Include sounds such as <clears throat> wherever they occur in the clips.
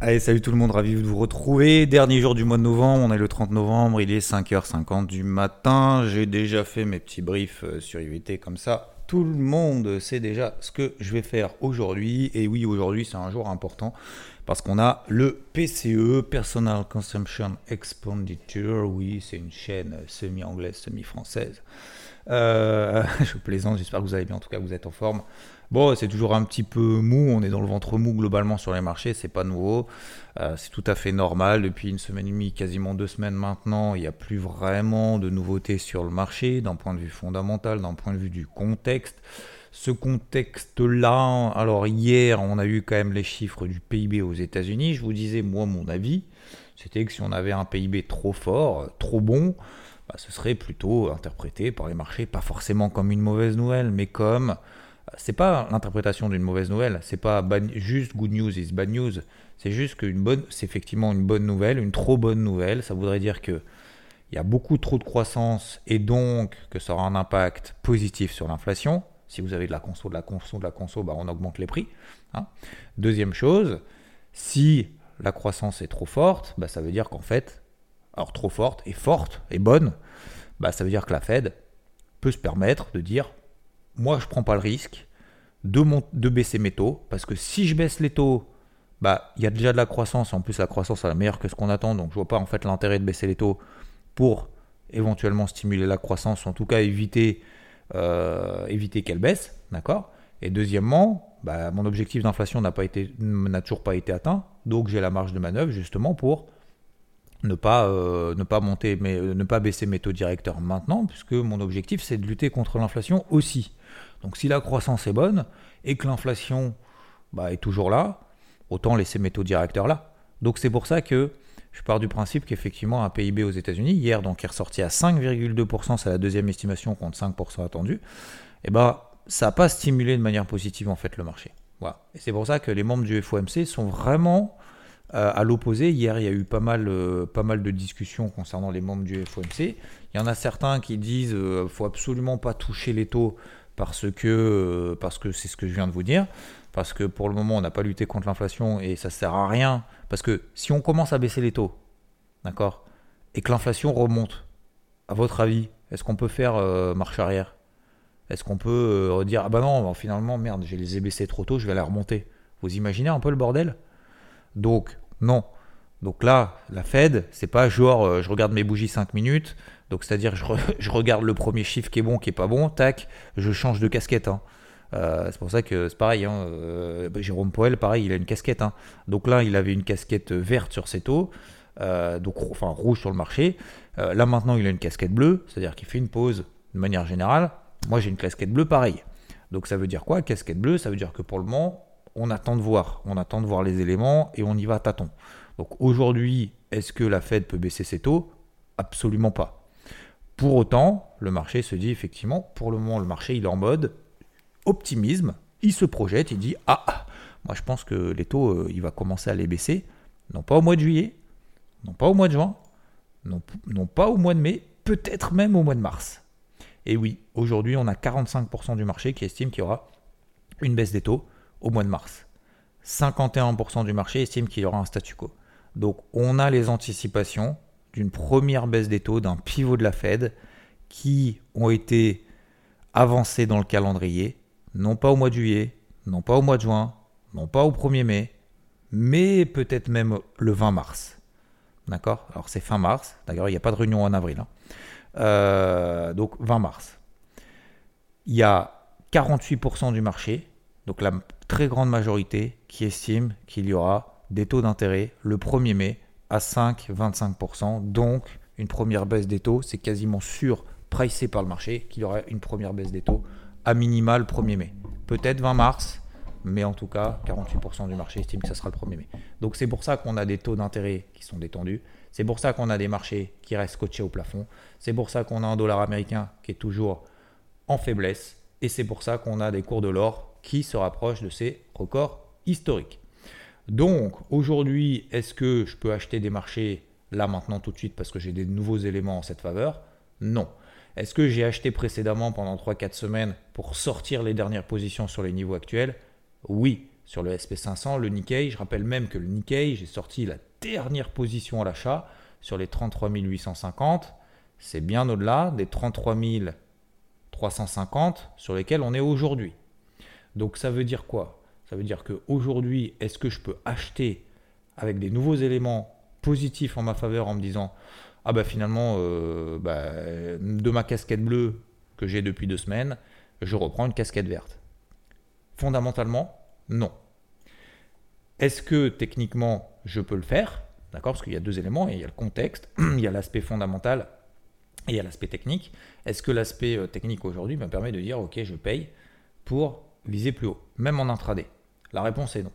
Allez, salut tout le monde, ravi de vous retrouver. Dernier jour du mois de novembre, on est le 30 novembre, il est 5h50 du matin. J'ai déjà fait mes petits briefs euh, sur IVT comme ça. Tout le monde sait déjà ce que je vais faire aujourd'hui. Et oui, aujourd'hui, c'est un jour important parce qu'on a le PCE, Personal Consumption Expenditure. Oui, c'est une chaîne semi-anglaise, semi-française. Euh, <laughs> je plaisante, j'espère que vous allez bien, en tout cas vous êtes en forme. Bon, c'est toujours un petit peu mou, on est dans le ventre mou globalement sur les marchés, c'est pas nouveau, euh, c'est tout à fait normal. Depuis une semaine et demie, quasiment deux semaines maintenant, il n'y a plus vraiment de nouveautés sur le marché d'un point de vue fondamental, d'un point de vue du contexte. Ce contexte-là, alors hier, on a eu quand même les chiffres du PIB aux États-Unis. Je vous disais, moi, mon avis, c'était que si on avait un PIB trop fort, trop bon, bah, ce serait plutôt interprété par les marchés, pas forcément comme une mauvaise nouvelle, mais comme c'est pas l'interprétation d'une mauvaise nouvelle, c'est pas juste good news is bad news, c'est juste qu'une bonne, c'est effectivement une bonne nouvelle, une trop bonne nouvelle, ça voudrait dire que il y a beaucoup trop de croissance et donc que ça aura un impact positif sur l'inflation. Si vous avez de la conso, de la conso, de la conso, bah on augmente les prix. Hein. Deuxième chose, si la croissance est trop forte, bah ça veut dire qu'en fait, alors trop forte et forte et bonne, bah ça veut dire que la Fed peut se permettre de dire moi je prends pas le risque de, de baisser mes taux parce que si je baisse les taux bah il y a déjà de la croissance en plus la croissance est meilleure que ce qu'on attend donc je vois pas en fait l'intérêt de baisser les taux pour éventuellement stimuler la croissance en tout cas éviter euh, éviter qu'elle baisse d'accord? Et deuxièmement bah, mon objectif d'inflation n'a pas été n'a toujours pas été atteint donc j'ai la marge de manœuvre justement pour ne pas, euh, ne pas monter, mais ne pas baisser mes taux directeurs maintenant, puisque mon objectif c'est de lutter contre l'inflation aussi. Donc si la croissance est bonne et que l'inflation bah, est toujours là, autant laisser mes taux directeurs là. Donc c'est pour ça que je pars du principe qu'effectivement un PIB aux États-Unis hier donc est ressorti à 5,2%, c'est la deuxième estimation contre 5% attendu. Et ben ça n'a pas stimulé de manière positive en fait le marché. Voilà. Et c'est pour ça que les membres du FOMC sont vraiment euh, à l'opposé, hier, il y a eu pas mal, euh, pas mal de discussions concernant les membres du FOMC. Il y en a certains qui disent qu'il euh, ne faut absolument pas toucher les taux parce que parce que c'est ce que je viens de vous dire. Parce que pour le moment, on n'a pas lutté contre l'inflation et ça sert à rien. Parce que si on commence à baisser les taux, d'accord, et que l'inflation remonte, à votre avis, est-ce qu'on peut faire marche arrière? Est-ce qu'on peut dire ah bah non, finalement, merde, je les ai baissés trop tôt, je vais la remonter? Vous imaginez un peu le bordel? Donc, non. Donc là, la Fed, c'est pas genre euh, je regarde mes bougies 5 minutes, donc c'est-à-dire <laughs> je, regarde le premier chiffre qui est bon, qui est pas bon, tac, je change de casquette. Hein. Euh, c'est pour ça que c'est pareil. Hein, euh, Jérôme Poel, pareil, il a une casquette. Hein. Donc là, il avait une casquette verte sur ses taux, donc enfin rouge sur le marché. là maintenant, il a une casquette bleue, c'est-à-dire qu'il fait une pause de manière générale. Moi, j'ai une casquette bleue, pareil. Donc ça veut dire quoi Casquette bleue, ça veut dire que pour le moment, on attend de voir. On attend de voir les éléments et on y va à tâtons. Donc aujourd'hui, est-ce que la Fed peut baisser ses taux? Absolument pas. Pour autant, le marché se dit effectivement, pour le moment, le marché il est en mode optimisme. Il se projette, il dit ah, moi je pense que les taux, euh, il va commencer à les baisser, non pas au mois de juillet, non pas au mois de juin, non, non pas au mois de mai, peut-être même au mois de mars. Et oui, aujourd'hui, on a 45% du marché qui estime qu'il y aura une baisse des taux au mois de mars. 51% du marché estime qu'il y aura un statu quo. Donc on a les anticipations d'une première baisse des taux, d'un pivot de la Fed qui ont été avancés dans le calendrier, non pas au mois de juillet, non pas au mois de juin, non pas au 1er mai, mais peut-être même le 20 mars. D'accord? Alors c'est fin mars, d'ailleurs il n'y a pas de réunion en avril. Hein. Euh, donc 20 mars. Il y a 48% du marché, donc la très grande majorité qui estime qu'il y aura des taux d'intérêt le 1er mai à 5-25%. Donc, une première baisse des taux, c'est quasiment sûr, pricé par le marché, qu'il y aura une première baisse des taux à minimal 1er mai. Peut-être 20 mars, mais en tout cas, 48% du marché estime que ça sera le 1er mai. Donc c'est pour ça qu'on a des taux d'intérêt qui sont détendus. C'est pour ça qu'on a des marchés qui restent coachés au plafond. C'est pour ça qu'on a un dollar américain qui est toujours en faiblesse. Et c'est pour ça qu'on a des cours de l'or qui se rapprochent de ces records historiques. Donc aujourd'hui, est-ce que je peux acheter des marchés là maintenant tout de suite parce que j'ai des nouveaux éléments en cette faveur? Non. Est-ce que j'ai acheté précédemment pendant 3-4 semaines pour sortir les dernières positions sur les niveaux actuels? Oui. Sur le SP500, le Nikkei, je rappelle même que le Nikkei, j'ai sorti la dernière position à l'achat sur les 33 850. C'est bien au-delà des 33 350 sur lesquels on est aujourd'hui. Donc ça veut dire quoi? Ça veut dire qu'aujourd'hui, est-ce que je peux acheter avec des nouveaux éléments positifs en ma faveur en me disant ah bah finalement euh, bah, de ma casquette bleue que j'ai depuis deux semaines, je reprends une casquette verte. Fondamentalement, non. Est-ce que techniquement je peux le faire? D'accord Parce qu'il y a deux éléments, il y a le contexte, <clears throat> il y a l'aspect fondamental et il y a l'aspect technique. Est-ce que l'aspect euh, technique aujourd'hui me permet de dire ok je paye pour viser plus haut, même en intraday La réponse est non.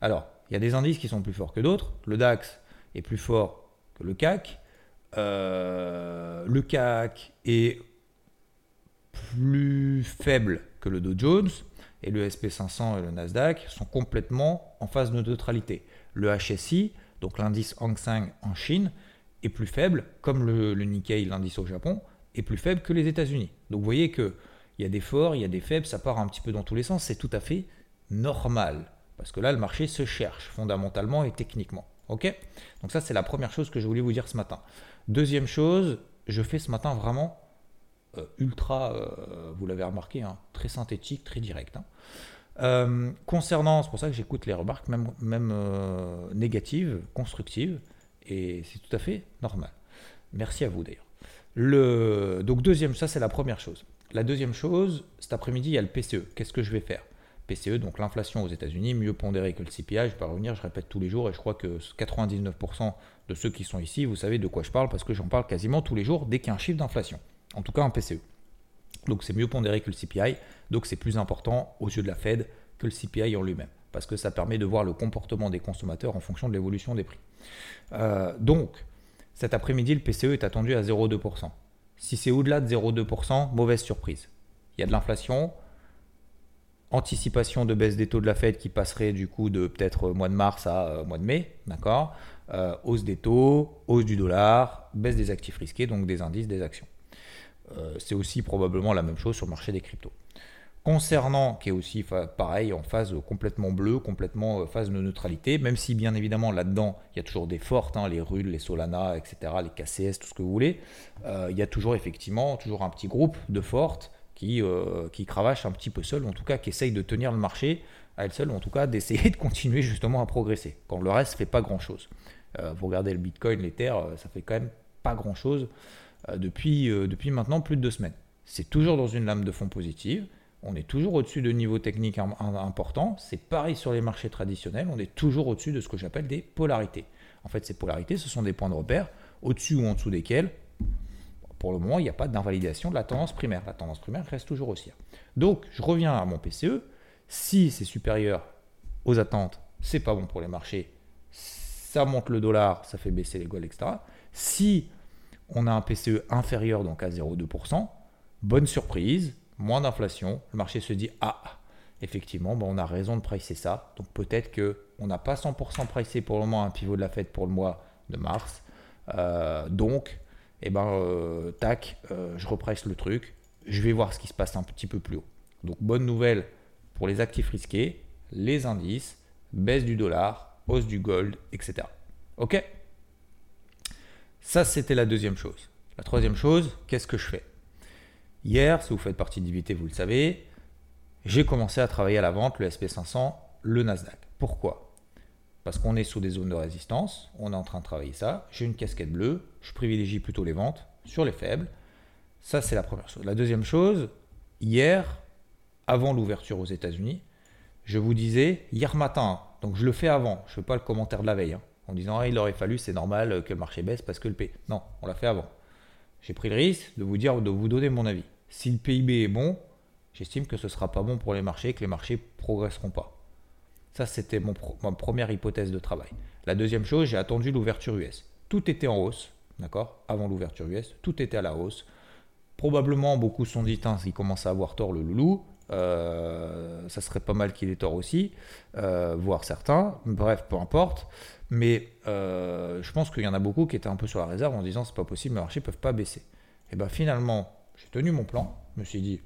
Alors, il y a des indices qui sont plus forts que d'autres. Le DAX est plus fort que le CAC. Euh, le CAC est plus faible que le Dow Jones et le SP500 et le Nasdaq sont complètement en phase de neutralité. Le HSI, donc l'indice Hang Seng en Chine, est plus faible, comme le, le Nikkei, l'indice au Japon, est plus faible que les États-Unis. Donc vous voyez que il y a des forts, il y a des faibles, ça part un petit peu dans tous les sens, c'est tout à fait normal. Parce que là, le marché se cherche fondamentalement et techniquement. Ok? Donc ça, c'est la première chose que je voulais vous dire ce matin. Deuxième chose, je fais ce matin vraiment euh, ultra, euh, vous l'avez remarqué, hein, très synthétique, très direct. Hein. Euh, concernant, c'est pour ça que j'écoute les remarques, même, même négatives, constructives, et c'est tout à fait normal. Merci à vous d'ailleurs. Le, donc deuxième, ça c'est la première chose. La deuxième chose, cet après-midi, il y a le PCE. Qu'est-ce que je vais faire? PCE, donc l'inflation aux États-Unis, mieux pondérée que le CPI. Je vais pas revenir, je répète tous les jours, et je crois que 99% de ceux qui sont ici, vous savez de quoi je parle, parce que j'en parle quasiment tous les jours dès qu'il y a un chiffre d'inflation. En tout cas, un PCE. Donc c'est mieux pondéré que le CPI, donc c'est plus important aux yeux de la Fed que le CPI en lui-même, parce que ça permet de voir le comportement des consommateurs en fonction de l'évolution des prix. Euh, donc, cet après-midi, le PCE est attendu à 0,2%. Si c'est au-delà de 0,2%, mauvaise surprise. Il y a de l'inflation, anticipation de baisse des taux de la Fed qui passerait du coup de peut-être mois de mars à euh, mois de mai, d'accord euh, Hausse des taux, hausse du dollar, baisse des actifs risqués, donc des indices, des actions. Euh, c'est aussi probablement la même chose sur le marché des cryptos. Concernant, qui est aussi pareil, en phase complètement bleue, complètement phase de neutralité, même si bien évidemment là-dedans, il y a toujours des fortes, hein, les RUL, les Solana, etc., les KCS, tout ce que vous voulez, il y a toujours effectivement toujours un petit groupe de fortes qui, euh, qui cravache un petit peu seul, en tout cas qui essaye de tenir le marché à elle seule, en tout cas d'essayer <laughs> de continuer justement à progresser, quand le reste ne fait pas grand-chose. Euh, vous regardez le Bitcoin, l'Ether, euh, ça fait quand même pas grand-chose depuis, depuis maintenant plus de deux semaines. C'est toujours dans une lame de fond positive, on est toujours au-dessus de niveaux techniques importants, c'est pareil sur les marchés traditionnels, on est toujours au-dessus de ce que j'appelle des polarités. En fait, ces polarités, ce sont des points de repère au-dessus ou en dessous desquels pour le moment, il n'y a pas d'invalidation de la tendance primaire. La tendance primaire reste toujours haussière. Donc, je reviens à mon PCE. Si c'est supérieur aux attentes, c'est pas bon pour les marchés. Ça monte le dollar, ça fait baisser les goals, etc. Si on a un PCE inférieur, donc à 0,2%, bonne surprise, moins d'inflation, le marché se dit Ah, effectivement, bon, on a raison de pricer ça. Donc peut-être qu'on n'a pas 100% pricé pour le moment un pivot de la fête pour le mois de mars. Euh, donc, et eh ben euh, tac, euh, je represse le truc, je vais voir ce qui se passe un petit peu plus haut. Donc bonne nouvelle pour les actifs risqués, les indices, baisse du dollar, hausse du gold, etc. Ok? Ça c'était la deuxième chose. La troisième chose, qu'est-ce que je fais? Hier, si vous faites partie d'IVT, vous le savez, j'ai commencé à travailler à la vente le SP500, le Nasdaq. Pourquoi? Parce qu'on est sous des zones de résistance, on est en train de travailler ça. J'ai une casquette bleue, je privilégie plutôt les ventes sur les faibles. Ça, c'est la première chose. La deuxième chose, hier, avant l'ouverture aux États-Unis, je vous disais, hier matin, donc je le fais avant, je ne fais pas le commentaire de la veille, hein, en disant ah, il aurait fallu, c'est normal que le marché baisse parce que le P. Non, on l'a fait avant. J'ai pris le risque de vous dire, de vous donner mon avis. Si le PIB est bon, j'estime que ce ne sera pas bon pour les marchés que les marchés progresseront pas. Ça, c'était ma première hypothèse de travail. La deuxième chose, j'ai attendu l'ouverture US. Tout était en hausse, d'accord? Avant l'ouverture US, tout était à la hausse. Probablement, beaucoup sont dit, il commence à avoir tort le loulou. Euh, ça serait pas mal qu'il ait tort aussi, euh, voire certains. Bref, peu importe. Mais euh, je pense qu'il y en a beaucoup qui étaient un peu sur la réserve en disant c'est pas possible, les marchés peuvent pas baisser. Et bien finalement, j'ai tenu mon plan. Je me suis dit,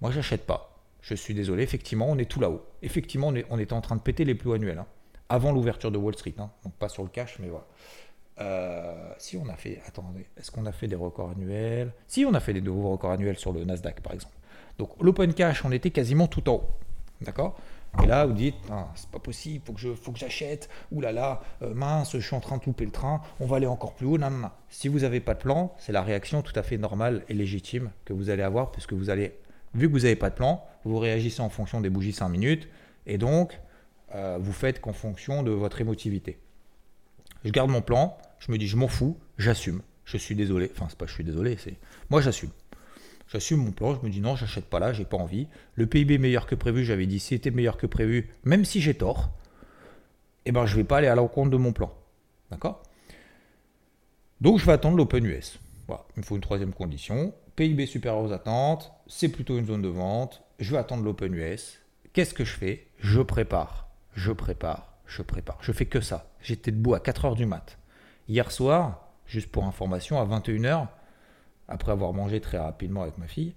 moi j'achète pas. Je suis désolé, effectivement, on est tout là-haut. Effectivement, on, était en train de péter les plus annuels. Hein. avant l'ouverture de Wall Street. Hein. donc pas sur le cash, mais voilà. si on a fait, attendez, est-ce qu'on a fait des records annuels? Si on a fait des nouveaux records annuels sur le Nasdaq par exemple. Donc l'open cash, on était quasiment tout en haut. D'accord? Et là, vous dites, ah, c'est pas possible, faut que je, faut que j'achète. Ouh là là, euh, mince, je suis en train de louper le train. On va aller encore plus haut. Non, non. Si vous n'avez pas de plan, c'est la réaction tout à fait normale et légitime que vous allez avoir, puisque vous allez, vu que vous n'avez pas de plan, vous réagissez en fonction des bougies 5 minutes, et donc euh, vous faites qu'en fonction de votre émotivité. Je garde mon plan, je me dis, je m'en fous, j'assume. Je suis désolé. Enfin, c'est pas je suis désolé, c'est moi j'assume. J'assume mon plan, je me dis non, j'achète pas là, j'ai pas envie. Le PIB meilleur que prévu, j'avais dit c'était meilleur que prévu, même si j'ai tort, eh ben je vais pas aller à l'encontre de mon plan. D'accord? Donc je vais attendre l'Open US. Voilà, il me faut une troisième condition. PIB supérieur aux attentes, c'est plutôt une zone de vente. Je vais attendre l'Open US. Qu'est-ce que je fais? Je prépare, je prépare, je prépare. Je fais que ça. J'étais debout à 4h du mat. Hier soir, juste pour information, à 21h, après avoir mangé très rapidement avec ma fille,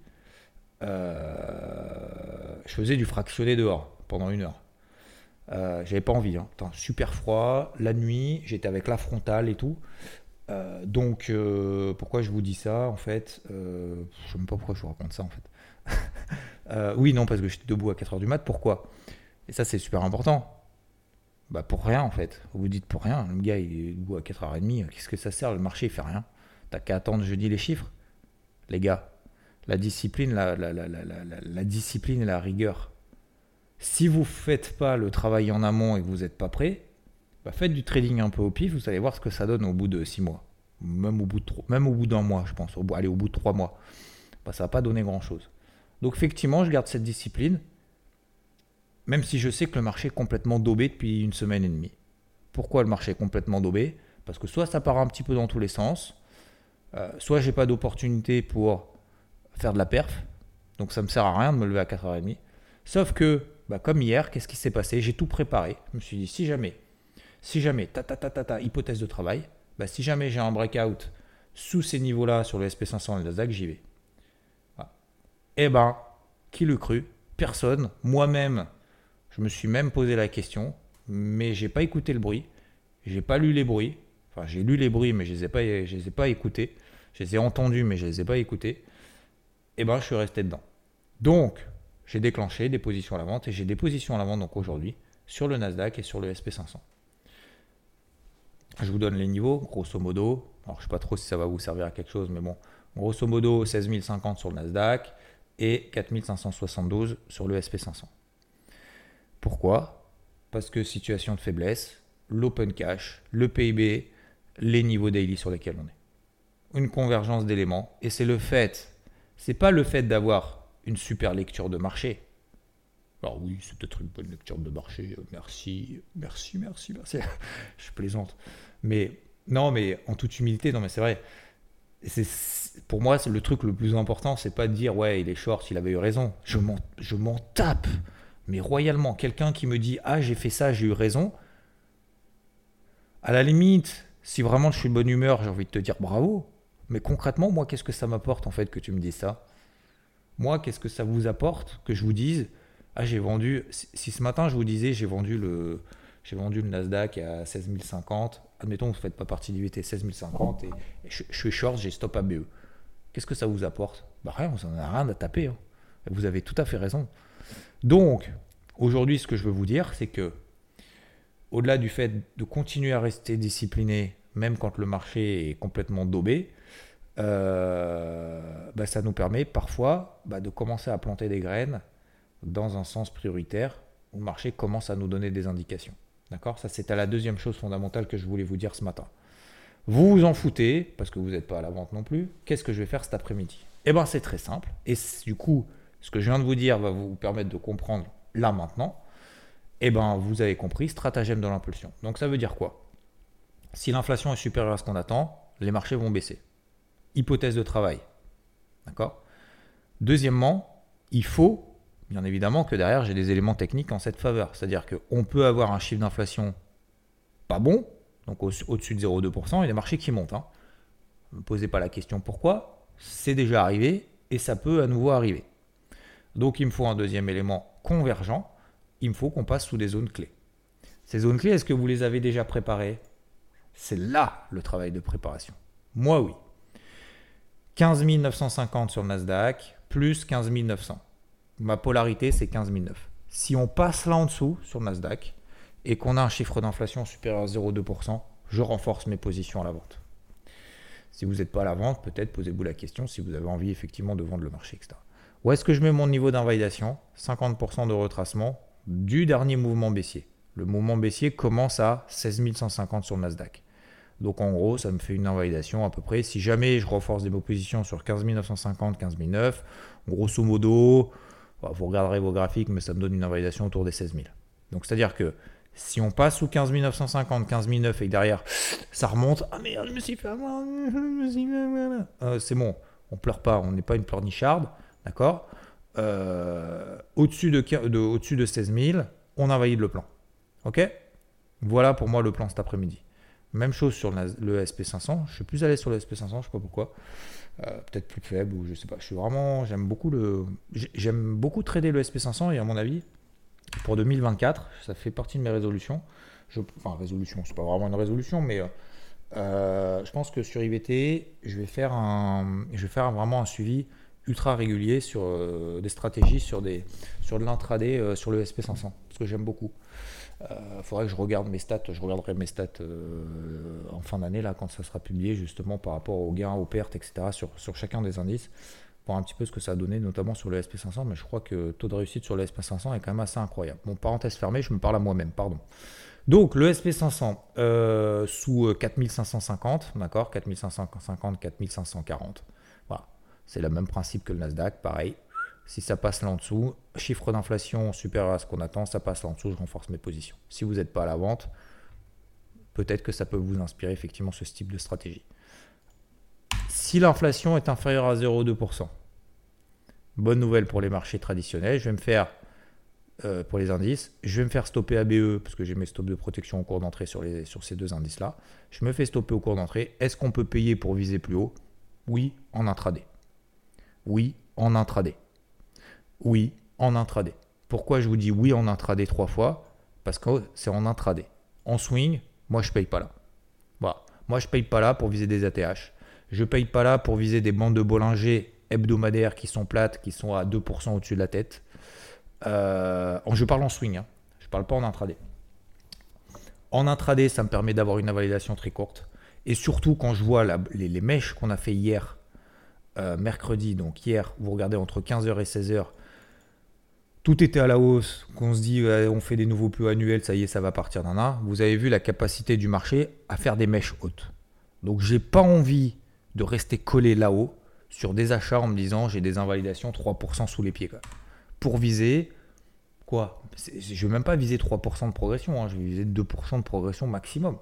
euh, je faisais du fractionné dehors pendant une heure. Euh, j'avais pas envie, hein. super froid, la nuit, j'étais avec la frontale et tout. Euh, donc, pourquoi je vous dis ça en fait Je ne sais même pas pourquoi je vous raconte ça en fait. <laughs> oui, non, parce que j'étais debout à 4h du mat. Pourquoi? Et ça, c'est super important. Bah, pour rien en fait. Vous dites pour rien. Le gars, il est debout à 4h30. Qu'est-ce que ça sert Le marché, il fait rien. T'as qu'à attendre jeudi les chiffres les gars. La discipline, la, la, discipline et la rigueur. Si vous ne faites pas le travail en amont et que vous n'êtes pas prêt, bah faites du trading un peu au pif, vous allez voir ce que ça donne au bout de six mois. Même au bout d'un mois, je pense. Au bout, allez, au bout de trois mois. Bah, ça va pas donner grand-chose. Donc effectivement, je garde cette discipline, même si je sais que le marché est complètement daubé depuis une semaine et demie. Pourquoi le marché est complètement daubé? Parce que soit ça part un petit peu dans tous les sens, euh, soit j'ai pas d'opportunité pour faire de la perf, donc ça me sert à rien de me lever à 4h30. Sauf que, bah, comme hier, qu'est-ce qui s'est passé? J'ai tout préparé. Je me suis dit, si jamais, si jamais, ta ta ta ta, ta hypothèse de travail, bah, si jamais j'ai un breakout sous ces niveaux-là sur le SP500 et le Nasdaq, j'y vais. Eh ben, qui le cru Personne. Moi-même, je me suis même posé la question, mais j'ai pas écouté le bruit, j'ai pas lu les bruits, j'ai lu les bruits, mais je les, ai pas, les ai pas écoutés. Je les ai entendus, mais je les ai pas écoutés. Eh ben, je suis resté dedans. Donc, j'ai déclenché des positions à la vente et j'ai des positions à la vente donc aujourd'hui sur le Nasdaq et sur le SP500. Je vous donne les niveaux, grosso modo. Alors, je ne sais pas trop si ça va vous servir à quelque chose, mais bon, grosso modo, 16 050 sur le Nasdaq et 4572 sur le SP500. Pourquoi? Parce que situation de faiblesse, l'open cash, le PIB, les niveaux daily sur lesquels on est. Une convergence d'éléments. Et c'est le fait, c'est pas le fait d'avoir une super lecture de marché. Alors oui, c'est peut-être une bonne lecture de marché. Merci, merci, merci, merci. <laughs> Je plaisante. Mais non, mais en toute humilité, non, mais c'est vrai. C'est, pour moi, c'est le truc le plus important, c'est pas de dire ouais, il est short, il avait eu raison. Je m'en, je m'en tape, mais royalement. Quelqu'un qui me dit ah, j'ai fait ça, j'ai eu raison. À la limite, si vraiment je suis de bonne humeur, j'ai envie de te dire bravo. Mais concrètement, moi, qu'est-ce que ça m'apporte en fait que tu me dises ça? Moi, qu'est-ce que ça vous apporte que je vous dise Ah, j'ai vendu. Si ce matin je vous disais j'ai vendu le, j'ai vendu le Nasdaq à 16 050, admettons que vous ne faites pas partie du VT 16 050 et, je, suis short, j'ai stop à BE. Qu'est-ce que ça vous apporte? Bah rien, vous n'en avez rien à taper. Hein. Vous avez tout à fait raison. Donc, aujourd'hui, ce que je veux vous dire, c'est que au-delà du fait de continuer à rester discipliné même quand le marché est complètement daubé, euh, bah, ça nous permet parfois bah, de commencer à planter des graines dans un sens prioritaire où le marché commence à nous donner des indications. D'accord? Ça, à la deuxième chose fondamentale que je voulais vous dire ce matin. Vous vous en foutez, parce que vous n'êtes pas à la vente non plus. Qu'est-ce que je vais faire cet après-midi? Eh bien, c'est très simple. Et du coup, ce que je viens de vous dire va vous permettre de comprendre là maintenant, eh ben vous avez compris, stratagème de l'impulsion. Donc ça veut dire quoi? Si l'inflation est supérieure à ce qu'on attend, les marchés vont baisser. Hypothèse de travail. D'accord? Deuxièmement, il faut bien évidemment que derrière j'ai des éléments techniques en cette faveur. C'est-à-dire qu'on peut avoir un chiffre d'inflation pas bon, donc au-dessus de 0,2%, et des marchés qui montent. Hein. Ne me posez pas la question pourquoi, c'est déjà arrivé et ça peut à nouveau arriver. Donc il me faut un deuxième élément convergent, il me faut qu'on passe sous des zones clés. Ces zones clés, est-ce que vous les avez déjà préparées? C'est là le travail de préparation. Moi oui. 15 950 sur le Nasdaq, plus 15 900. Ma polarité, c'est 15 900. Si on passe là en dessous sur Nasdaq et qu'on a un chiffre d'inflation supérieur à 0,2%, je renforce mes positions à la vente. Si vous n'êtes pas à la vente, peut-être posez-vous la question si vous avez envie effectivement de vendre le marché, etc. Où est-ce que je mets mon niveau d'invalidation? 50% de retracement du dernier mouvement baissier. Le mouvement baissier commence à 16 150 sur le Nasdaq. Donc en gros, ça me fait une invalidation à peu près. Si jamais je renforce des positions sur 15 950, 15 900, grosso modo, vous regarderez vos graphiques, mais ça me donne une invalidation autour des 16 000. Donc c'est-à-dire que si on passe sous 15 950, 15 900 et que derrière ça remonte, ah merde, je me suis fait avoir, euh, c'est bon, on pleure pas, on n'est pas une pleurnicharde, d'accord? Euh, Au-dessus de, de, au de 16 000, on invalide le plan. Ok? Voilà pour moi le plan cet après-midi. Même chose sur le SP500. Je suis plus allé sur le SP500, je sais pas pourquoi. Euh, peut-être plus faible ou je sais pas. Je suis vraiment, j'aime beaucoup le, j'aime beaucoup trader le SP500 et à mon avis, pour 2024, ça fait partie de mes résolutions. Je, enfin, résolution, c'est pas vraiment une résolution, mais euh, je pense que sur IVT, je vais faire un, je vais faire vraiment un suivi ultra régulier sur euh, des stratégies, sur, des, sur de l'intraday, sur le SP500, parce que j'aime beaucoup. Il euh, faudrait que je regarde mes stats. Je regarderai mes stats euh, en fin d'année, là, quand ça sera publié, justement, par rapport aux gains, aux pertes, etc., sur, chacun des indices, pour un petit peu ce que ça a donné, notamment sur le SP500. Mais je crois que le taux de réussite sur le SP500 est quand même assez incroyable. Bon, parenthèse fermée, je me parle à moi-même, pardon. Donc, le SP500 euh, sous 4550, d'accord 4550, 4540. Voilà. C'est le même principe que le Nasdaq, pareil. Si ça passe là en dessous, chiffre d'inflation supérieur à ce qu'on attend, ça passe là en dessous, je renforce mes positions. Si vous n'êtes pas à la vente, peut-être que ça peut vous inspirer effectivement ce type de stratégie. Si l'inflation est inférieure à 0,2%, bonne nouvelle pour les marchés traditionnels, je vais me faire, euh, pour les indices, je vais me faire stopper ABE, parce que j'ai mes stops de protection au cours d'entrée sur, sur ces deux indices-là. Je me fais stopper au cours d'entrée. Est-ce qu'on peut payer pour viser plus haut? Oui, en intraday. Oui, en intraday. Oui, en intraday. Pourquoi je vous dis oui en intraday trois fois? Parce que c'est en intraday. En swing, moi je paye pas là. Voilà. Moi je paye pas là pour viser des ATH. Je paye pas là pour viser des bandes de Bollinger hebdomadaires qui sont plates, qui sont à 2% au-dessus de la tête. Euh, je parle en swing, hein. je parle pas en intraday. En intraday, ça me permet d'avoir une invalidation très courte. Et surtout quand je vois les, mèches qu'on a fait hier, euh, mercredi, donc hier, vous regardez entre 15h et 16h, tout était à la hausse, qu'on se dit on fait des nouveaux plus annuels, ça y est, ça va partir d'un an. Vous avez vu la capacité du marché à faire des mèches hautes. Donc j'ai pas envie de rester collé là-haut sur des achats en me disant j'ai des invalidations 3% sous les pieds. Pour viser quoi? Je vais même pas viser 3% de progression, hein, je vais viser 2% de progression maximum.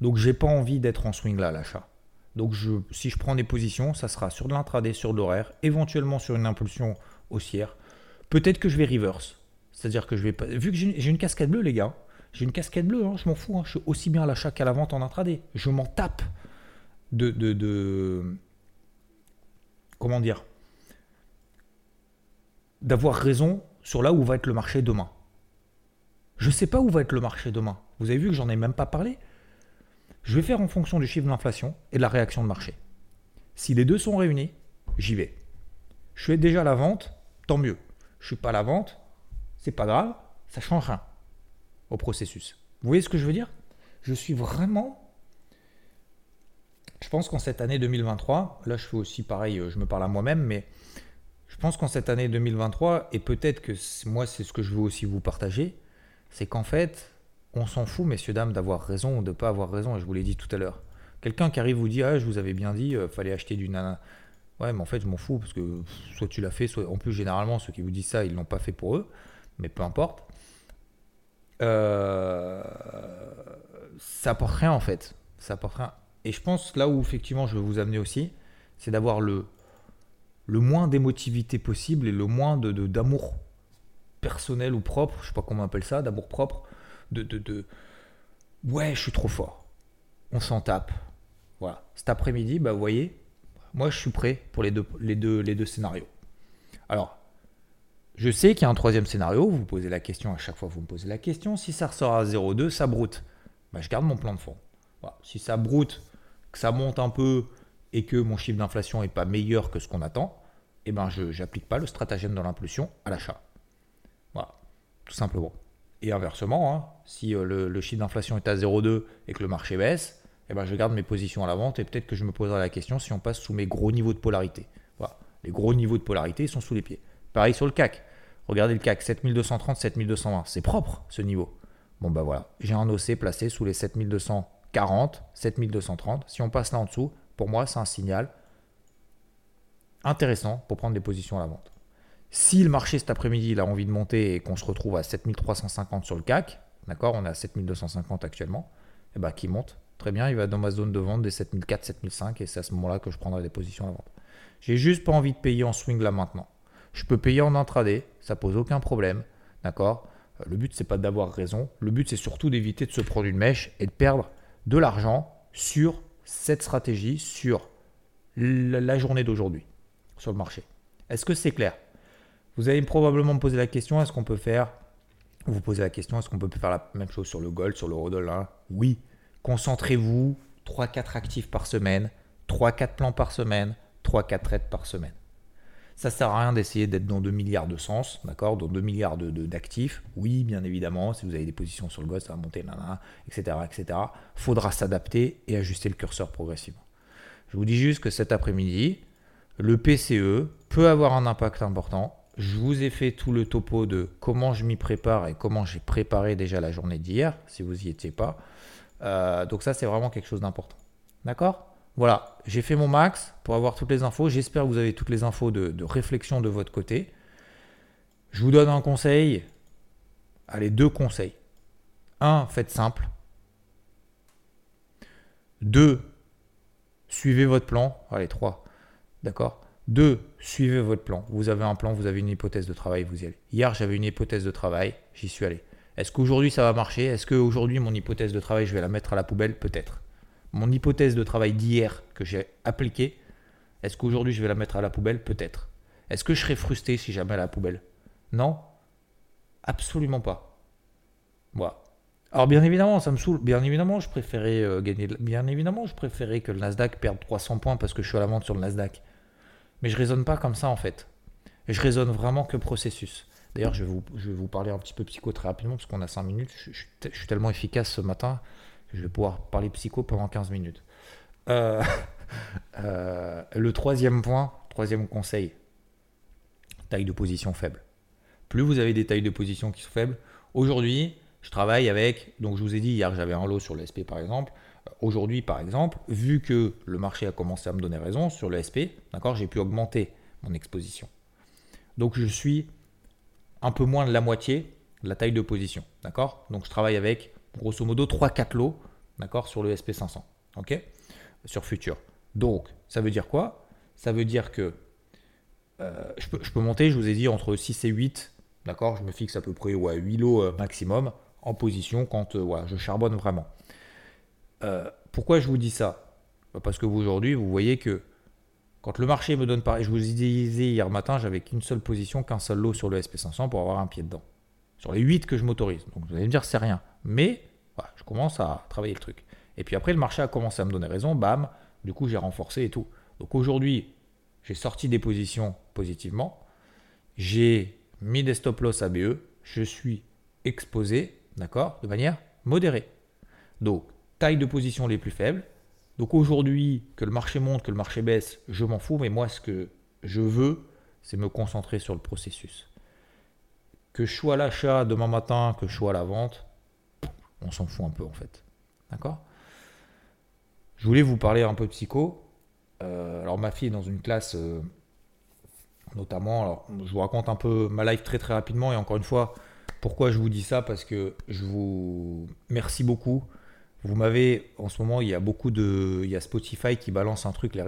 Donc j'ai pas envie d'être en swing là à l'achat. Donc si je prends des positions, ça sera sur de l'intraday, sur de l'horaire, éventuellement sur une impulsion haussière Peut-être que je vais reverse. C'est-à-dire que je vais pas. Vu que j'ai une casquette bleue, les gars, j'ai une casquette bleue, hein, je m'en fous. Hein, je suis aussi bien à l'achat qu'à la vente en intraday. Je m'en tape de, de, de. Comment dire D'avoir raison sur là où va être le marché demain. Je ne sais pas où va être le marché demain. Vous avez vu que j'en ai même pas parlé. Je vais faire en fonction du chiffre d'inflation et de la réaction de marché. Si les deux sont réunis, j'y vais. Je suis déjà à la vente, tant mieux je suis pas la vente, c'est pas grave, ça change rien au processus. Vous voyez ce que je veux dire? Je suis vraiment. Je pense qu'en cette année 2023, là je fais aussi pareil, euh, je me parle à moi-même, mais je pense qu'en cette année 2023, et peut-être que moi c'est ce que je veux aussi vous partager, c'est qu'en fait, on s'en fout, messieurs, dames, d'avoir raison ou de ne pas avoir raison, et je vous l'ai dit tout à l'heure. Quelqu'un qui arrive vous dit Ah, je vous avais bien dit, euh, fallait acheter du nana. Ouais, mais en fait, je m'en fous parce que soit tu l'as fait, soit. En plus, généralement, ceux qui vous disent ça, ils l'ont pas fait pour eux, mais peu importe. Euh, ça apporte rien en fait. Ça apporte rien. Et je pense là où effectivement je veux vous amener aussi, c'est d'avoir le, le moins d'émotivité possible et le moins d'amour personnel ou propre, je sais pas comment on appelle ça, d'amour propre, de, de, de ouais, je suis trop fort. On s'en tape. Voilà. Cet après-midi, bah vous voyez, moi je suis prêt pour les deux, scénarios. Alors, je sais qu'il y a un troisième scénario, vous posez la question à chaque fois, vous me posez la question, si ça ressort à 0,2, ça broute. Bah, je garde mon plan de fond. Si ça broute, que ça monte un peu et que mon chiffre d'inflation n'est pas meilleur que ce qu'on attend, eh ben je n'applique pas le stratagème de l'impulsion à l'achat. Voilà, tout simplement. Et inversement, hein, si euh, le, chiffre d'inflation est à 0,2 et que le marché baisse, eh ben je garde mes positions à la vente et peut-être que je me poserai la question si on passe sous mes gros niveaux de polarité. Voilà. Les gros niveaux de polarité sont sous les pieds. Pareil sur le CAC. Regardez le CAC, 7230, 7220. C'est propre ce niveau. Bon bah voilà, j'ai un OC placé sous les 7240, 7230. Si on passe là en dessous, pour moi c'est un signal intéressant pour prendre des positions à la vente. Si le marché cet après-midi a envie de monter et qu'on se retrouve à 7350 sur le CAC, d'accord, on est à 7250 actuellement, et eh bah qui monte, très bien, il va dans ma zone de vente des 7400, 7005 et c'est à ce moment-là que je prendrai des positions à vente. J'ai juste pas envie de payer en swing là maintenant. Je peux payer en intraday, ça pose aucun problème, d'accord? Euh, Le but c'est pas d'avoir raison, le but c'est surtout d'éviter de se prendre une mèche et de perdre de l'argent sur cette stratégie, sur la journée d'aujourd'hui sur le marché. Est-ce que c'est clair? Vous allez probablement me poser la question, est-ce qu'on peut faire, vous posez la question, est-ce qu'on peut faire la même chose sur le gold, sur le dollar? Oui. Concentrez-vous, 3-4 actifs par semaine, 3-4 plans par semaine, 3-4 trades par semaine. Ça sert à rien d'essayer d'être dans 2 milliards de sens, d'accord Dans 2 milliards d'actifs. De, oui, bien évidemment, si vous avez des positions sur le gold, ça va monter, etc., etc. Faudra s'adapter et ajuster le curseur progressivement. Je vous dis juste que cet après-midi, le PCE peut avoir un impact important. Je vous ai fait tout le topo de comment je m'y prépare et comment j'ai préparé déjà la journée d'hier, si vous n'y étiez pas. Euh, donc ça, c'est vraiment quelque chose d'important. D'accord? Voilà, j'ai fait mon max pour avoir toutes les infos. J'espère que vous avez toutes les infos de, de réflexion de votre côté. Je vous donne un conseil. Allez, deux conseils. Un, faites simple. Deux, suivez votre plan. Allez, trois, D'accord? Deux, suivez votre plan. Vous avez un plan, vous avez une hypothèse de travail, vous y allez. Hier, j'avais une hypothèse de travail, j'y suis allé. Est-ce qu'aujourd'hui ça va marcher? Est-ce qu'aujourd'hui mon hypothèse de travail, je vais la mettre à la poubelle? Peut-être. Mon hypothèse de travail d'hier que j'ai appliquée, est-ce qu'aujourd'hui je vais la mettre à la poubelle? Peut-être. Est-ce que je serais frustré si jamais à la poubelle? Non Absolument pas. Alors bien évidemment, ça me saoule. Bien évidemment, je préférais euh, gagner. Bien évidemment, je préférais que le Nasdaq perde 300 points parce que je suis à la vente sur le Nasdaq. Mais je raisonne pas comme ça en fait. Je raisonne vraiment que processus. D'ailleurs, je, vais vous parler un petit peu psycho très rapidement parce qu'on a 5 minutes. Je, suis tellement efficace ce matin que je vais pouvoir parler psycho pendant 15 minutes. Euh, <laughs> euh, le troisième point, troisième conseil, taille de position faible. Plus vous avez des tailles de position qui sont faibles, aujourd'hui, je travaille avec, donc je vous ai dit hier j'avais un lot sur le SP par exemple, Aujourd'hui, par exemple, vu que le marché a commencé à me donner raison sur le SP, d'accord, j'ai pu augmenter mon exposition. Donc je suis un peu moins de la moitié de la taille de position, d'accord? Donc je travaille avec grosso modo 3-4 lots, d'accord, sur le SP500, ok? Sur futur. Donc ça veut dire quoi? Ça veut dire que euh, je, peux, monter, je vous ai dit, entre 6 et 8, d'accord? Je me fixe à peu près ouais, 8 lots euh, maximum en position quand euh, je charbonne vraiment. Pourquoi je vous dis ça? Parce que aujourd'hui, vous voyez que quand le marché me donne pareil, je vous disais hier matin, j'avais qu'une seule position, qu'un seul lot sur le SP500 pour avoir un pied dedans. Sur les 8 que je m'autorise. Donc vous allez me dire, c'est rien. Mais je commence à travailler le truc. Et puis après, le marché a commencé à me donner raison, bam, du coup, j'ai renforcé et tout. Donc aujourd'hui, j'ai sorti des positions positivement. J'ai mis des stop loss ABE. Je suis exposé, d'accord, de manière modérée. Donc, taille de position les plus faibles. Donc aujourd'hui, que le marché monte, que le marché baisse, je m'en fous, mais moi ce que je veux, c'est me concentrer sur le processus. Que je sois à l'achat demain matin, que je sois à la vente, on s'en fout un peu en fait. D'accord? Je voulais vous parler un peu de psycho. alors ma fille est dans une classe, notamment, alors je vous raconte un peu ma life très très rapidement, et encore une fois, pourquoi je vous dis ça? Parce que je vous merci beaucoup. Vous m'avez, en ce moment, il y a beaucoup de. Il y a Spotify qui balance un truc, les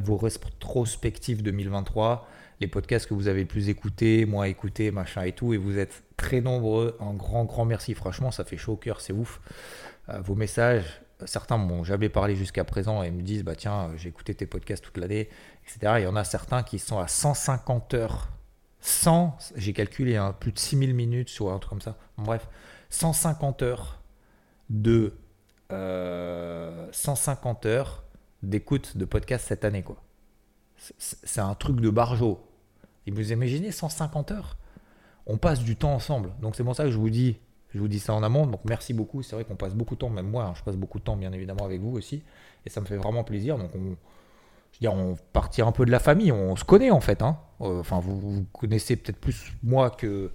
vos rétrospectives 2023, les podcasts que vous avez le plus écoutés, moi écouté, machin et tout, et vous êtes très nombreux. Un grand, grand merci. Franchement, ça fait chaud au cœur, c'est ouf. Euh, vos messages, certains m'ont jamais parlé jusqu'à présent et me disent bah tiens, j'ai écouté tes podcasts toute l'année, etc. Il y en a certains qui sont à 150 heures 100, j'ai calculé hein, plus de 6000 minutes sur un truc comme ça. Bref, 150 heures de 150 euh, heures d'écoute de podcast cette année quoi. C'est un truc de barjo. Et vous imaginez 150 heures? On passe du temps ensemble. Donc c'est pour ça que je vous dis, je vous dis ça en amont. Donc merci beaucoup. C'est vrai qu'on passe beaucoup de temps, même moi, hein, je passe beaucoup de temps bien évidemment avec vous aussi. Et ça me fait vraiment plaisir. Donc on, je veux dire, on partit un peu de la famille, on se connaît en fait. Hein. Euh, enfin, vous, connaissez peut-être plus moi que,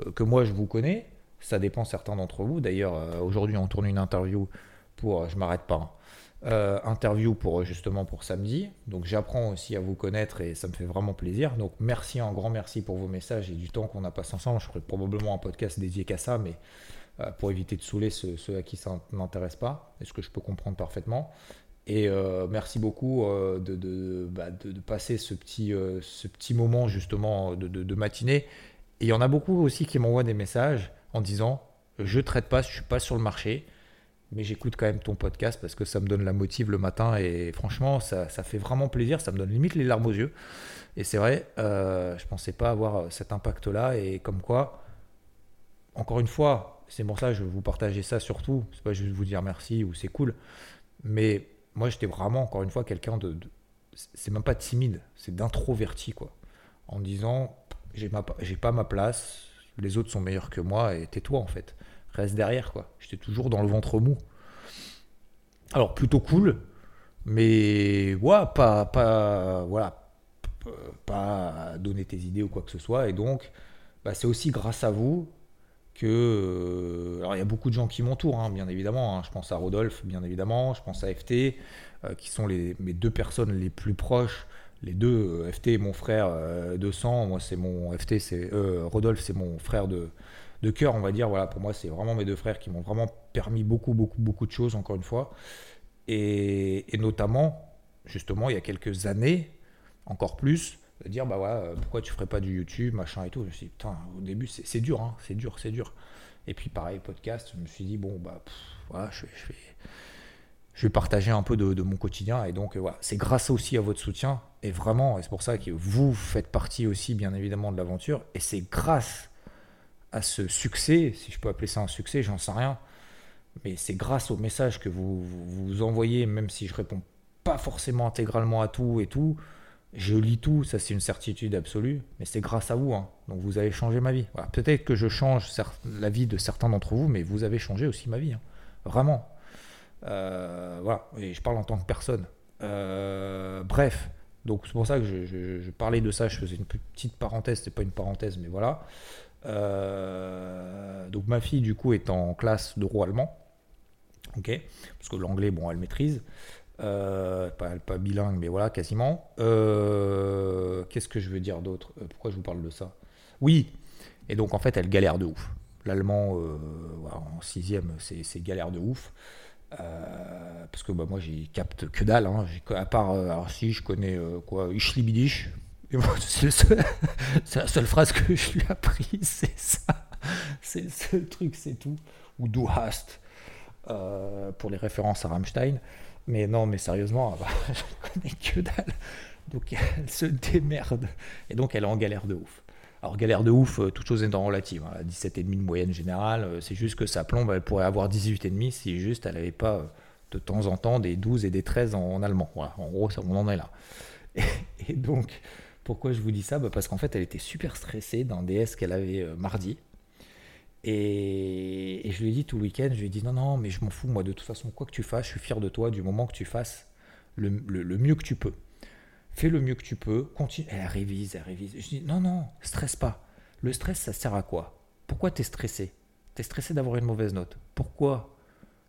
euh, que moi je vous connais. Ça dépend certains d'entre vous. D'ailleurs, aujourd'hui, on tourne une interview pour, je m'arrête pas, hein. interview pour justement pour samedi. Donc j'apprends aussi à vous connaître et ça me fait vraiment plaisir. Donc merci, un grand merci pour vos messages et du temps qu'on a passé ensemble. Je ferai probablement un podcast dédié qu'à ça, mais pour éviter de saouler ceux, à qui ça n'intéresse pas, est ce que je peux comprendre parfaitement. Et euh, merci beaucoup euh, bah, de, passer ce petit, euh, ce petit moment justement de, matinée. Et il y en a beaucoup aussi qui m'envoient des messages en disant Je traite pas, je suis pas sur le marché, mais j'écoute quand même ton podcast parce que ça me donne la motive le matin. Et franchement, ça, ça fait vraiment plaisir, ça me donne limite les larmes aux yeux. Et c'est vrai, je pensais pas avoir cet impact-là. Et comme quoi, encore une fois, c'est pour ça que je veux vous partager ça surtout. C'est pas juste vous dire merci ou c'est cool. Mais moi, j'étais vraiment, encore une fois, quelqu'un de, C'est même pas timide, c'est d'introverti, quoi. En disant, j'ai pas ma place, les autres sont meilleurs que moi, et tais-toi, en fait. Reste derrière, quoi. J'étais toujours dans le ventre mou. Alors, plutôt cool, mais ouais, pas, pas, voilà, pas donner tes idées ou quoi que ce soit. Et donc, bah, c'est aussi grâce à vous que. Euh, alors, il y a beaucoup de gens qui m'entourent, hein, bien évidemment. Hein. Je pense à Rodolphe, bien évidemment. Je pense à FT, euh, qui sont les, mes deux personnes les plus proches. Les deux, euh, FT, mon frère de sang. Moi, c'est mon. FT, c'est. Rodolphe, c'est mon frère de, de cœur, on va dire. Voilà, pour moi, c'est vraiment mes deux frères qui m'ont vraiment permis beaucoup, beaucoup, beaucoup de choses, encore une fois. Et, et notamment, justement, il y a quelques années, encore plus, de dire bah voilà, euh, pourquoi tu ferais pas du YouTube, machin et tout. Je me suis au début, c'est dur, hein, c'est dur, c'est dur. Et puis, pareil, podcast, je me suis dit, bon, bah, voilà, je, vais, je partager un peu de, mon quotidien. Et donc, euh, voilà, c'est grâce aussi à votre soutien. Et vraiment, et c'est pour ça que vous faites partie aussi, bien évidemment, de l'aventure. Et c'est grâce à ce succès, si je peux appeler ça un succès, j'en sais rien. Mais c'est grâce au message que vous, vous, envoyez, même si je réponds pas forcément intégralement à tout et tout, je lis tout, ça c'est une certitude absolue, mais c'est grâce à vous. Hein. Donc vous avez changé ma vie. Peut-être que je change la vie de certains d'entre vous, mais vous avez changé aussi ma vie. Hein. Vraiment. Euh, voilà, et je parle en tant que personne. Euh, bref, donc c'est pour ça que je, parlais de ça, je faisais une petite parenthèse, c'est pas une parenthèse, mais voilà. Euh, donc ma fille du coup est en classe de roi allemand, ok, parce que l'anglais, bon, elle maîtrise. Euh, pas, pas, bilingue, mais voilà, quasiment. Euh, qu'est-ce que je veux dire d'autre? Euh, Pourquoi je vous parle de ça? Oui, et donc en fait, elle galère de ouf. L'allemand, en sixième, c'est galère de ouf. parce que bah, moi, j'y capte que dalle. Hein. À part, si, je connais quoi, <laughs> C'est la seule phrase que je lui ai appris, <laughs> c'est ça. C'est le seul truc, c'est tout. Ou Du hast, pour les références à Rammstein. Mais non, mais sérieusement, bah, <laughs> je connais que dalle. Donc elle se démerde. Et donc elle est en galère de ouf. Alors galère de ouf, euh, toute chose étant relative. Hein. 17,5 de moyenne générale. Euh, c'est juste que sa plombe, elle pourrait avoir 18,5 si juste elle n'avait pas euh, de temps en temps des 12 et des 13 en, allemand. Voilà, en gros, on en est là. Et, donc, pourquoi je vous dis ça? Bah, Parce qu'en fait, elle était super stressée d'un DS qu'elle avait mardi. Et, je lui ai dit tout le week-end, je lui ai dit non, non, mais je m'en fous, moi, de toute façon, quoi que tu fasses, je suis fier de toi du moment que tu fasses le, mieux que tu peux. Fais le mieux que tu peux, continue. Elle révise, elle révise. Je dis non, non, stresse pas. Le stress, ça sert à quoi? Pourquoi tu es stressé? Tu es stressé d'avoir une mauvaise note. Pourquoi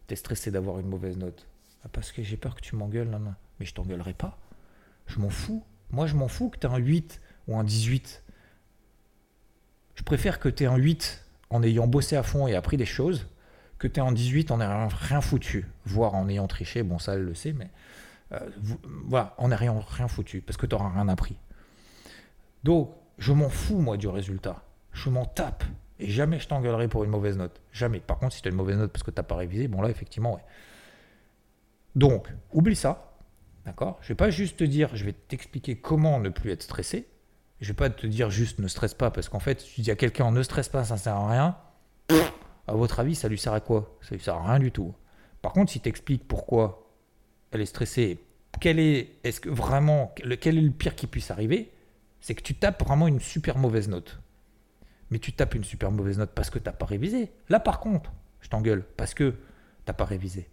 tu es stressé d'avoir une mauvaise note? Ah, Parce que j'ai peur que tu m'engueules, non, non. Mais je t'engueulerai pas. Je m'en fous. Moi, je m'en fous que tu aies un 8 ou un 18. Je préfère que tu aies un 8 en ayant bossé à fond et appris des choses que tu aies un 18 en n'ayant rien foutu, voire en ayant triché. Bon, ça, elle le sait, mais euh, voilà, en n'ayant rien foutu parce que tu n'auras rien appris. Donc, je m'en fous, moi, du résultat. Je m'en tape. Et jamais je t'engueulerai pour une mauvaise note. Jamais. Par contre, si tu as une mauvaise note parce que tu n'as pas révisé, bon là, effectivement, ouais. Donc, oublie ça. D'accord? Je vais pas juste te dire, je vais t'expliquer comment ne plus être stressé. Je vais pas te dire juste ne stresse pas parce qu'en fait, si tu dis à quelqu'un ne stresse pas, ça sert à rien. À votre avis, ça lui sert à quoi? Ça lui sert à rien du tout. Par contre, si tu expliques pourquoi elle est stressée, quel est, est-ce que vraiment, quel est le pire qui puisse arriver, c'est que tu tapes vraiment une super mauvaise note. Mais tu tapes une super mauvaise note parce que tu n'as pas révisé. Là, par contre, je t'engueule parce que tu n'as pas révisé.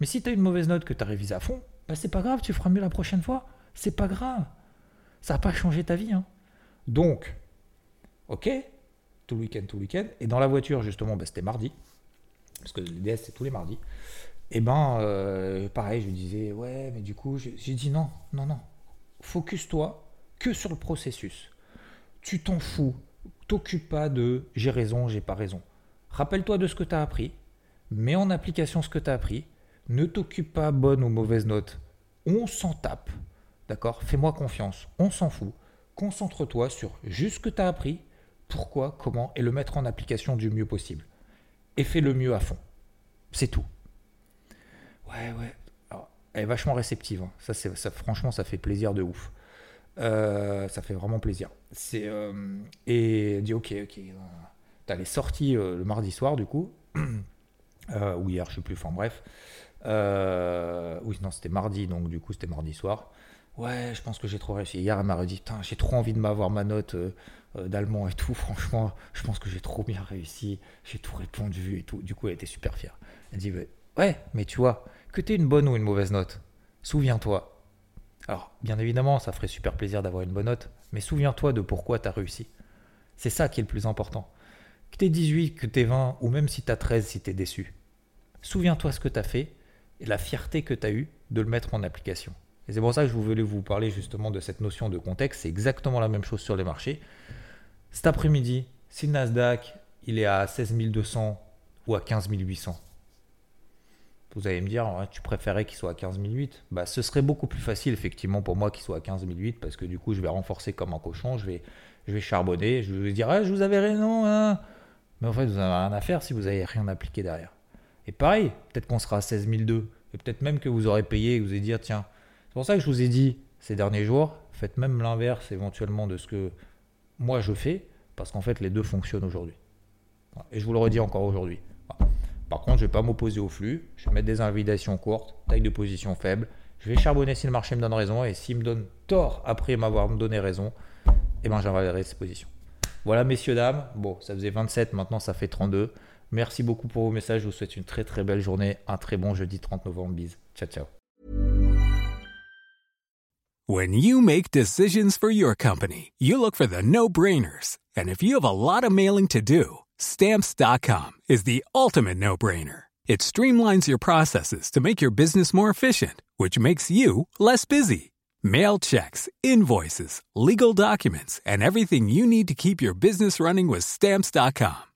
Mais si tu as une mauvaise note que tu as révisé à fond, bah c'est pas grave, tu feras mieux la prochaine fois. C'est pas grave. Ça n'a pas changé ta vie. Hein. Donc, ok, tout le week-end, tout le week-end. Et dans la voiture, justement, bah, c'était mardi. Parce que le DS, c'est tous les mardis. Et ben, euh, pareil, je lui disais, ouais, mais du coup, j'ai dit non, non, non. Focus-toi que sur le processus. Tu t'en fous. T'occupe pas de j'ai raison, j'ai pas raison. Rappelle-toi de ce que tu as appris. Mets en application ce que tu as appris ne t'occupe pas bonne ou mauvaise note. On s'en tape. D'accord? Fais-moi confiance. On s'en fout. Concentre-toi sur juste ce que tu as appris, pourquoi, comment, et le mettre en application du mieux possible. Et fais le mieux à fond. C'est tout. Ouais, ouais. elle est vachement réceptive. Hein. Ça, franchement, ça fait plaisir de ouf. Euh, ça fait vraiment plaisir. C'est, euh, et dit ok, ok. T'as les sorties euh, le mardi soir, du coup. <clears throat> ou hier, je sais plus. Enfin, bref. Euh, oui, non, c'était mardi, donc du coup, c'était mardi soir. Ouais, je pense que j'ai trop réussi. Hier, elle m'a dit, j'ai trop envie de m'avoir ma note euh, euh, d'allemand et tout. <laughs> Franchement, je pense que j'ai trop bien réussi. J'ai tout répondu et tout. Du coup, elle était super fière. Elle dit, ouais, mais tu vois, que tu aies une bonne ou une mauvaise note, souviens-toi. Alors, bien évidemment, ça ferait super plaisir d'avoir une bonne note, mais souviens-toi de pourquoi tu as réussi. C'est ça qui est le plus important. Que tu aies 18, que tu aies 20, ou même si tu as 13, si tu es déçu. Souviens-toi ce que tu as fait et la fierté que tu as eue de le mettre en application. Et c'est pour ça que je voulais vous parler justement de cette notion de contexte. C'est exactement la même chose sur les marchés. Cet après-midi, si le Nasdaq il est à 16 200 ou à 15 800, vous allez me dire, tu préférais qu'il soit à 15 008 bah, Ce serait beaucoup plus facile effectivement pour moi qu'il soit à 15 008 parce que du coup je vais renforcer comme un cochon, je vais, je vais charbonner, je vais dire, je vous avais raison. Hein. Mais en fait, vous n'avez rien à faire si vous n'avez rien appliqué derrière. Et pareil, peut-être qu'on sera à 16 002. Et peut-être même que vous aurez payé et que vous allez dire, tiens, c'est pour ça que je vous ai dit ces derniers jours, faites même l'inverse éventuellement de ce que moi je fais, parce qu'en fait les deux fonctionnent aujourd'hui. Et je vous le redis encore aujourd'hui. Par contre, je ne vais pas m'opposer au flux, je vais mettre des invitations courtes, taille de position faible, je vais charbonner si le marché me donne raison, et s'il me donne tort après m'avoir donné raison, eh ben ces positions. Voilà messieurs, dames, bon, ça faisait 27, maintenant ça fait 32. Merci beaucoup pour vos messages. Je vous souhaite une très très belle journée. Un très bon jeudi 30 novembre. Bise. Ciao, ciao. When you make decisions for your company, you look for the no-brainers. And if you have a lot of mailing to do, stamps.com is the ultimate no-brainer. It streamlines your processes to make your business more efficient, which makes you less busy. Mail checks, invoices, legal documents, and everything you need to keep your business running with stamps.com.